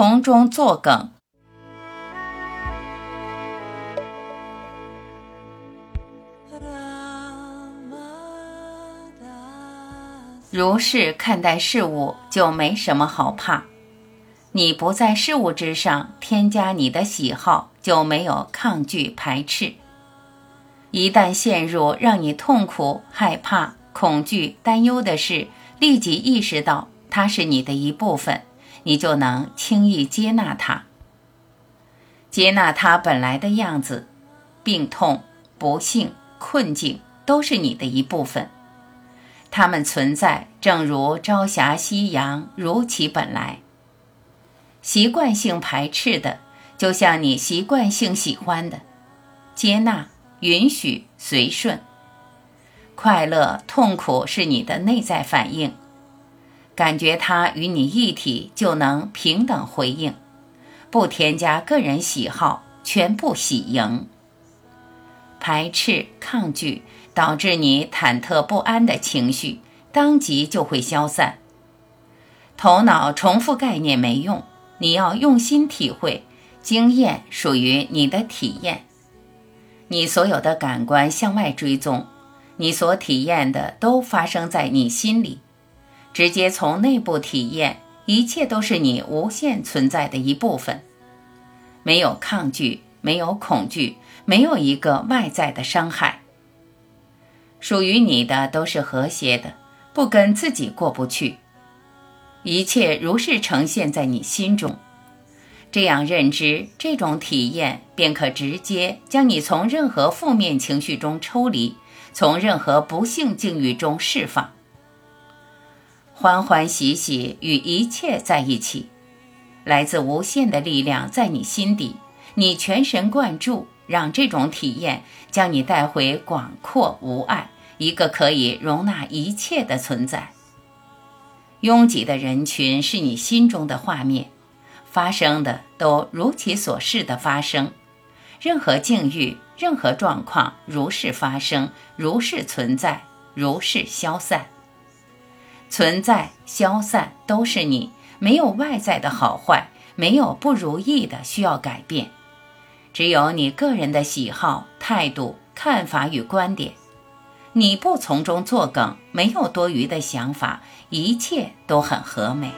从中作梗。如是看待事物，就没什么好怕。你不在事物之上添加你的喜好，就没有抗拒排斥。一旦陷入让你痛苦、害怕、恐惧、担忧的事，立即意识到它是你的一部分，你就能轻易接纳它。接纳它本来的样子，病痛、不幸、困境都是你的一部分。它们存在，正如朝霞、夕阳，如其本来。习惯性排斥的，就像你习惯性喜欢的，接纳、允许、随顺。快乐、痛苦是你的内在反应，感觉它与你一体，就能平等回应，不添加个人喜好，全部喜迎。排斥、抗拒。导致你忐忑不安的情绪，当即就会消散。头脑重复概念没用，你要用心体会。经验属于你的体验，你所有的感官向外追踪，你所体验的都发生在你心里，直接从内部体验，一切都是你无限存在的一部分。没有抗拒，没有恐惧，没有一个外在的伤害。属于你的都是和谐的，不跟自己过不去。一切如是呈现在你心中，这样认知，这种体验便可直接将你从任何负面情绪中抽离，从任何不幸境遇中释放。欢欢喜喜与一切在一起，来自无限的力量在你心底，你全神贯注。让这种体验将你带回广阔无碍，一个可以容纳一切的存在。拥挤的人群是你心中的画面，发生的都如其所示的发生。任何境遇、任何状况，如是发生，如是存在，如是消散。存在、消散都是你，没有外在的好坏，没有不如意的需要改变。只有你个人的喜好、态度、看法与观点，你不从中作梗，没有多余的想法，一切都很和美。